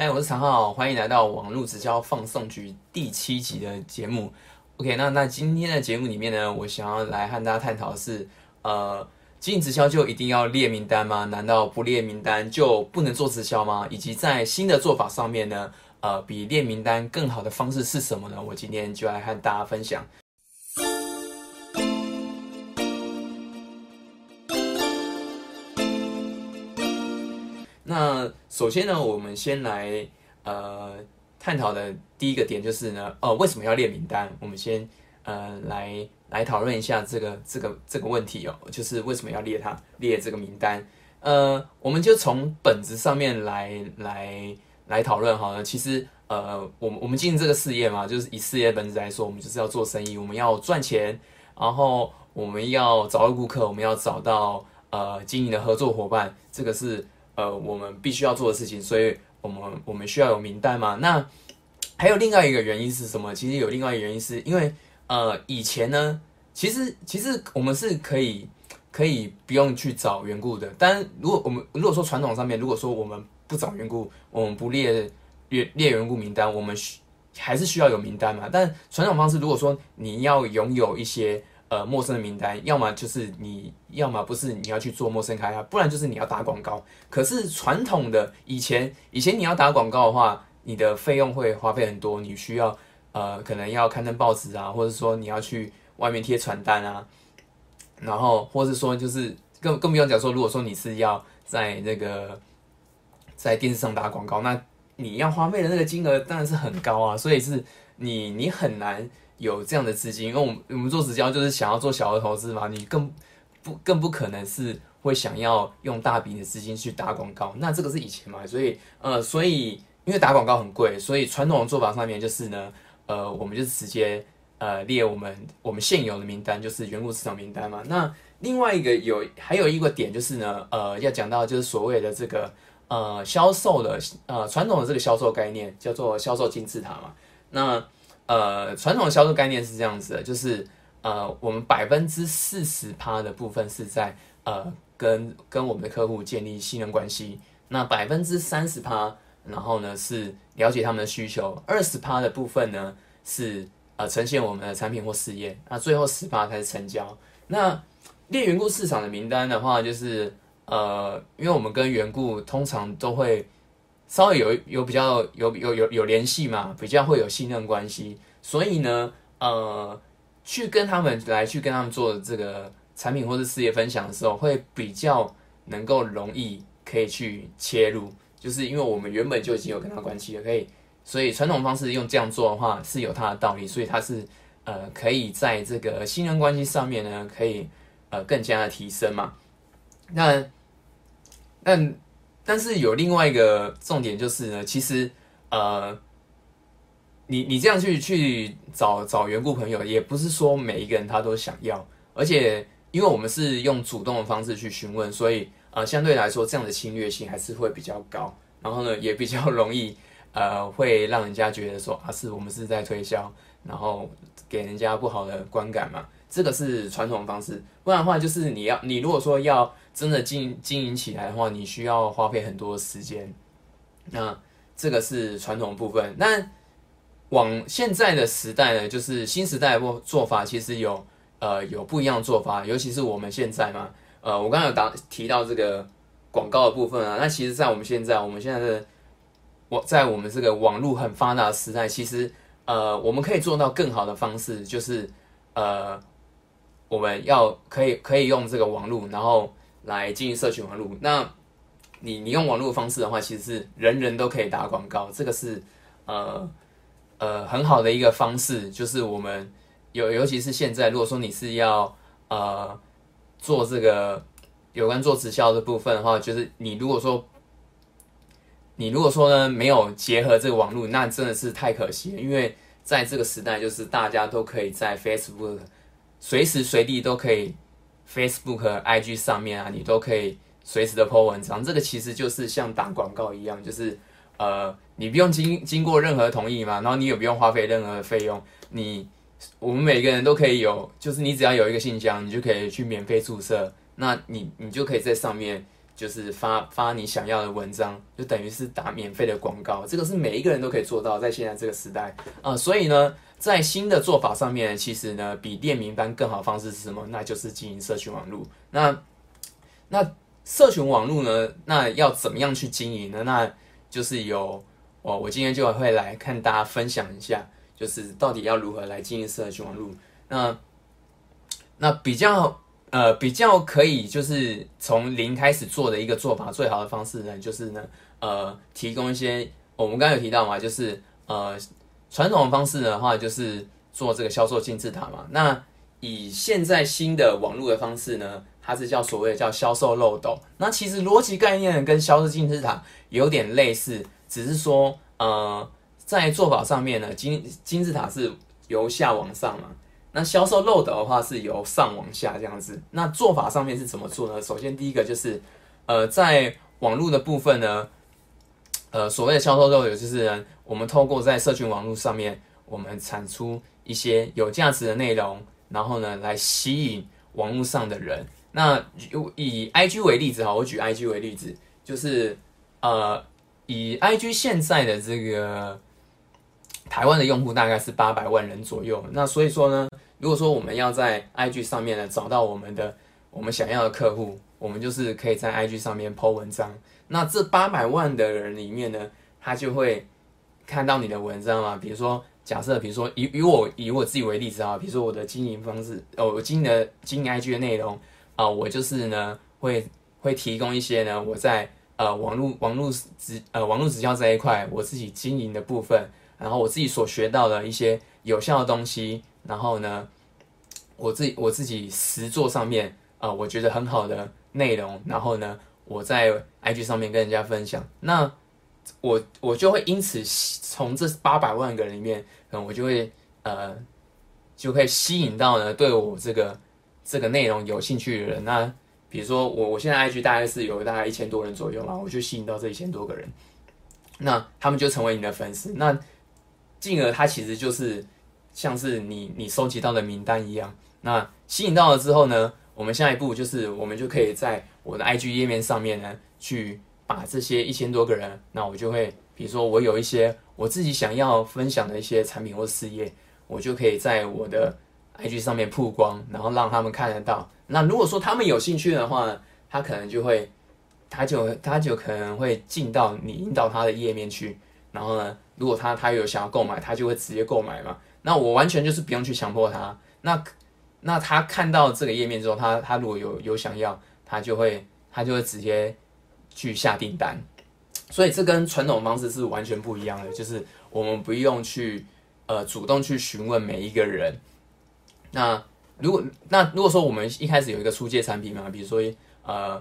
嗨，我是常浩，欢迎来到网络直销放送局第七集的节目。OK，那那今天的节目里面呢，我想要来和大家探讨的是，呃，经营直销就一定要列名单吗？难道不列名单就不能做直销吗？以及在新的做法上面呢，呃，比列名单更好的方式是什么呢？我今天就来和大家分享。那首先呢，我们先来呃探讨的第一个点就是呢，呃，为什么要列名单？我们先呃来来讨论一下这个这个这个问题哦，就是为什么要列它列这个名单？呃，我们就从本质上面来来来讨论好了。其实呃，我们我们经营这个事业嘛，就是以事业本质来说，我们就是要做生意，我们要赚钱，然后我们要找到顾客，我们要找到呃经营的合作伙伴，这个是。呃，我们必须要做的事情，所以我们我们需要有名单嘛？那还有另外一个原因是什么？其实有另外一个原因是因为，呃，以前呢，其实其实我们是可以可以不用去找缘故的。但如果我们如果说传统上面，如果说我们不找缘故，我们不列列列缘故名单，我们需还是需要有名单嘛？但传统方式，如果说你要拥有一些。呃，陌生的名单，要么就是你要么不是你要去做陌生开发，不然就是你要打广告。可是传统的以前，以前你要打广告的话，你的费用会花费很多，你需要呃，可能要刊登报纸啊，或者说你要去外面贴传单啊，然后或者说就是更更不用讲说，如果说你是要在那个在电视上打广告，那你要花费的那个金额当然是很高啊，所以是你你很难。有这样的资金，因为我们我们做直销就是想要做小额投资嘛，你更不更不可能是会想要用大笔的资金去打广告，那这个是以前嘛，所以呃，所以因为打广告很贵，所以传统的做法上面就是呢，呃，我们就直接呃列我们我们现有的名单，就是原股市场名单嘛。那另外一个有还有一个点就是呢，呃，要讲到就是所谓的这个呃销售的呃传统的这个销售概念叫做销售金字塔嘛，那。呃，传统的销售概念是这样子的，就是呃，我们百分之四十趴的部分是在呃跟跟我们的客户建立信任关系，那百分之三十趴，然后呢是了解他们的需求，二十趴的部分呢是呃呈现我们的产品或事业，那最后十趴才是成交。那列缘故市场的名单的话，就是呃，因为我们跟缘故通常都会。稍微有有比较有有有有联系嘛，比较会有信任关系，所以呢，呃，去跟他们来去跟他们做这个产品或者事业分享的时候，会比较能够容易可以去切入，就是因为我们原本就已经有跟他关系了，可以，所以传统方式用这样做的话是有它的道理，所以它是呃可以在这个信任关系上面呢，可以呃更加的提升嘛，那那。但是有另外一个重点就是呢，其实呃，你你这样去去找找缘故朋友，也不是说每一个人他都想要，而且因为我们是用主动的方式去询问，所以呃相对来说这样的侵略性还是会比较高，然后呢 也比较容易呃会让人家觉得说啊是我们是在推销，然后给人家不好的观感嘛，这个是传统方式，不然的话就是你要你如果说要。真的经营经营起来的话，你需要花费很多时间。那这个是传统部分。那往现在的时代呢，就是新时代的做法，其实有呃有不一样的做法。尤其是我们现在嘛，呃，我刚刚有打提到这个广告的部分啊。那其实，在我们现在，我们现在的我在我们这个网络很发达的时代，其实呃，我们可以做到更好的方式，就是呃，我们要可以可以用这个网络，然后。来经营社群网络，那你你用网络方式的话，其实是人人都可以打广告，这个是呃呃很好的一个方式。就是我们尤尤其是现在，如果说你是要呃做这个有关做直销的部分的话，就是你如果说你如果说呢没有结合这个网络，那真的是太可惜了。因为在这个时代，就是大家都可以在 Facebook 随时随地都可以。Facebook、IG 上面啊，你都可以随时的 po 文章，这个其实就是像打广告一样，就是呃，你不用经经过任何同意嘛，然后你也不用花费任何费用，你我们每个人都可以有，就是你只要有一个信箱，你就可以去免费注册，那你你就可以在上面就是发发你想要的文章，就等于是打免费的广告，这个是每一个人都可以做到，在现在这个时代。啊，所以呢，在新的做法上面，其实呢，比列名单更好方式是什么？那就是经营社群网络。那那社群网络呢？那要怎么样去经营呢？那就是有我我今天就会来看大家分享一下，就是到底要如何来经营社群网络。那那比较呃比较可以就是从零开始做的一个做法，最好的方式呢，就是呢呃提供一些我们刚刚有提到嘛，就是呃传统方式的话，就是做这个销售金字塔嘛。那以现在新的网络的方式呢，它是叫所谓的叫销售漏斗。那其实逻辑概念跟销售金字塔有点类似，只是说呃在做法上面呢，金金字塔是由下往上嘛。那销售漏斗的话是由上往下这样子，那做法上面是怎么做呢？首先第一个就是，呃，在网络的部分呢，呃，所谓的销售漏斗就是，我们透过在社群网络上面，我们产出一些有价值的内容，然后呢，来吸引网络上的人。那以 IG 为例子哈，我举 IG 为例子，就是呃，以 IG 现在的这个。台湾的用户大概是八百万人左右，那所以说呢，如果说我们要在 IG 上面呢找到我们的我们想要的客户，我们就是可以在 IG 上面 po 文章。那这八百万的人里面呢，他就会看到你的文章嘛。比如说，假设比如说以以我以我自己为例子啊，比如说我的经营方式，哦，我经营的经营 IG 的内容啊，我就是呢会会提供一些呢我在呃网络网络直呃网络直销这一块我自己经营的部分。然后我自己所学到的一些有效的东西，然后呢，我自己我自己实做上面啊，我觉得很好的内容，然后呢，我在 IG 上面跟人家分享，那我我就会因此从这八百万个人里面，嗯，我就会呃，就可以吸引到呢对我这个这个内容有兴趣的人。那比如说我我现在 IG 大概是有大概一千多人左右嘛，我就吸引到这一千多个人，那他们就成为你的粉丝，那。进而它其实就是像是你你收集到的名单一样，那吸引到了之后呢，我们下一步就是我们就可以在我的 IG 页面上面呢，去把这些一千多个人，那我就会比如说我有一些我自己想要分享的一些产品或事业，我就可以在我的 IG 上面曝光，然后让他们看得到。那如果说他们有兴趣的话，他可能就会他就他就可能会进到你引导他的页面去，然后呢。如果他他有想要购买，他就会直接购买嘛。那我完全就是不用去强迫他。那那他看到这个页面之后，他他如果有有想要，他就会他就会直接去下订单。所以这跟传统方式是完全不一样的，就是我们不用去呃主动去询问每一个人。那如果那如果说我们一开始有一个出借产品嘛，比如说呃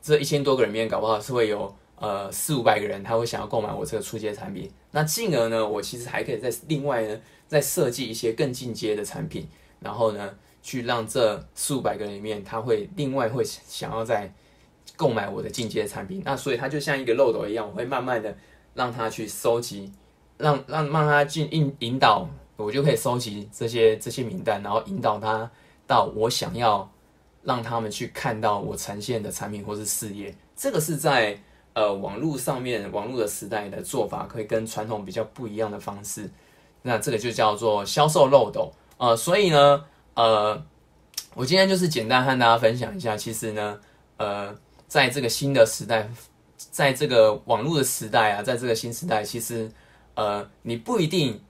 这一千多个人里面，搞不好是会有。呃，四五百个人他会想要购买我这个初阶产品，那进而呢，我其实还可以再另外呢，再设计一些更进阶的产品，然后呢，去让这四五百个人里面，他会另外会想要再购买我的进阶产品。那所以它就像一个漏斗一样，我会慢慢的让他去收集，让让让他进引引导，我就可以收集这些这些名单，然后引导他到我想要让他们去看到我呈现的产品或是事业。这个是在。呃，网络上面网络的时代的做法，可以跟传统比较不一样的方式，那这个就叫做销售漏斗。呃，所以呢，呃，我今天就是简单和大家分享一下，其实呢，呃，在这个新的时代，在这个网络的时代啊，在这个新时代，其实，呃，你不一定，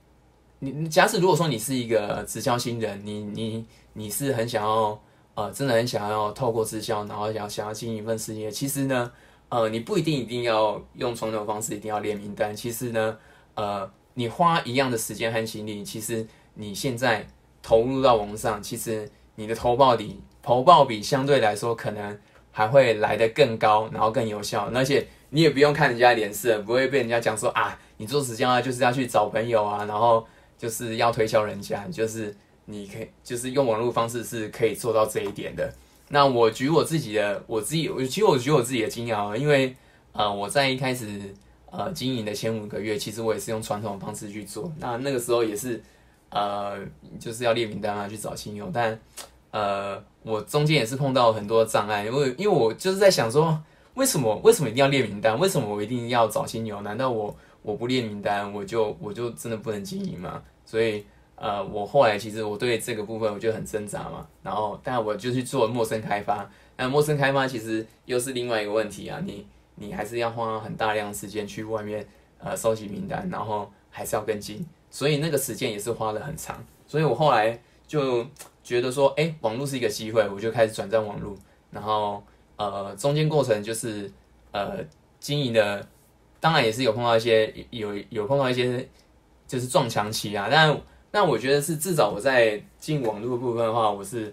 你假使如果说你是一个直销新人，你你你是很想要，呃，真的很想要透过直销，然后想想要经营一份事业，其实呢。呃，你不一定一定要用传统方式，一定要列名单。其实呢，呃，你花一样的时间和精力，其实你现在投入到网上，其实你的投报比投报比相对来说可能还会来得更高，然后更有效。而且你也不用看人家脸色，不会被人家讲说啊，你做直销啊就是要去找朋友啊，然后就是要推销人家，就是你可以就是用网络方式是可以做到这一点的。那我举我自己的，我自己，我其实我举我自己的经验啊，因为呃我在一开始呃经营的前五个月，其实我也是用传统的方式去做。那那个时候也是呃就是要列名单啊，去找亲友，但呃我中间也是碰到很多障碍，因为因为我就是在想说，为什么为什么一定要列名单？为什么我一定要找新牛？难道我我不列名单，我就我就真的不能经营吗？所以呃，我后来其实我对这个部分我就很挣扎嘛。然后，但我就去做陌生开发。那陌生开发其实又是另外一个问题啊，你你还是要花很大量的时间去外面呃收集名单，然后还是要跟进，所以那个时间也是花的很长。所以我后来就觉得说，哎，网络是一个机会，我就开始转战网络。然后呃，中间过程就是呃经营的，当然也是有碰到一些有有碰到一些就是撞墙期啊。但但我觉得是至少我在进网络部分的话，我是。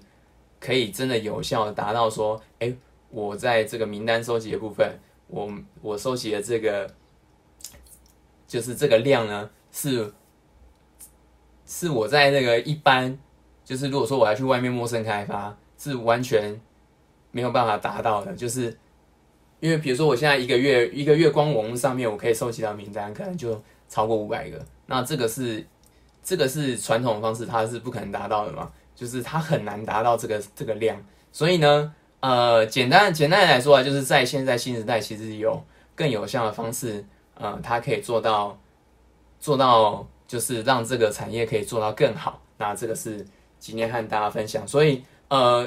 可以真的有效达到说，哎，我在这个名单收集的部分，我我收集的这个，就是这个量呢，是是我在那个一般，就是如果说我要去外面陌生开发，是完全没有办法达到的，就是因为比如说我现在一个月一个月光网络上面我可以收集到名单，可能就超过五百个，那这个是这个是传统方式，它是不可能达到的嘛。就是它很难达到这个这个量，所以呢，呃，简单简单来说啊，就是在现在新时代，其实有更有效的方式，呃，它可以做到做到，就是让这个产业可以做到更好。那这个是今天和大家分享。所以，呃，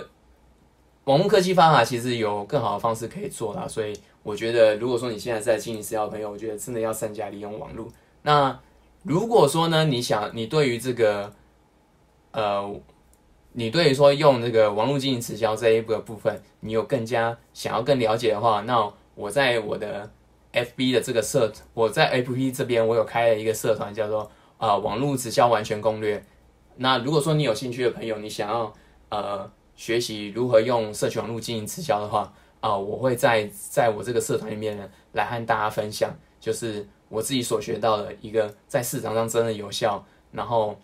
网络科技方法其实有更好的方式可以做啦。所以，我觉得如果说你现在是在经营私钥朋友，我觉得真的要善加利用网络。那如果说呢，你想你对于这个，呃。你对于说用这个网络经营直销这一个部分，你有更加想要更了解的话，那我在我的 FB 的这个社，我在 FB 这边我有开了一个社团，叫做啊网络直销完全攻略。那如果说你有兴趣的朋友，你想要呃学习如何用社群网络经营直销的话啊，我会在在我这个社团里面呢来和大家分享，就是我自己所学到的一个在市场上真的有效，然后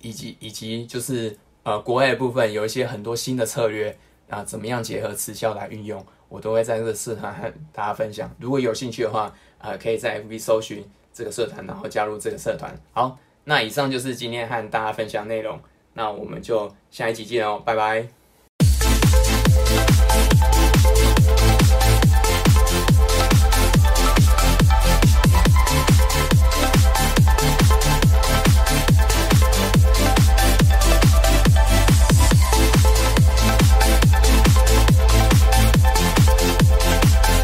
以及以及就是。呃，国外的部分有一些很多新的策略啊，怎么样结合直销来运用，我都会在这个社团和大家分享。如果有兴趣的话，呃，可以在 FB 搜寻这个社团，然后加入这个社团。好，那以上就是今天和大家分享内容，那我们就下一集见哦，拜拜。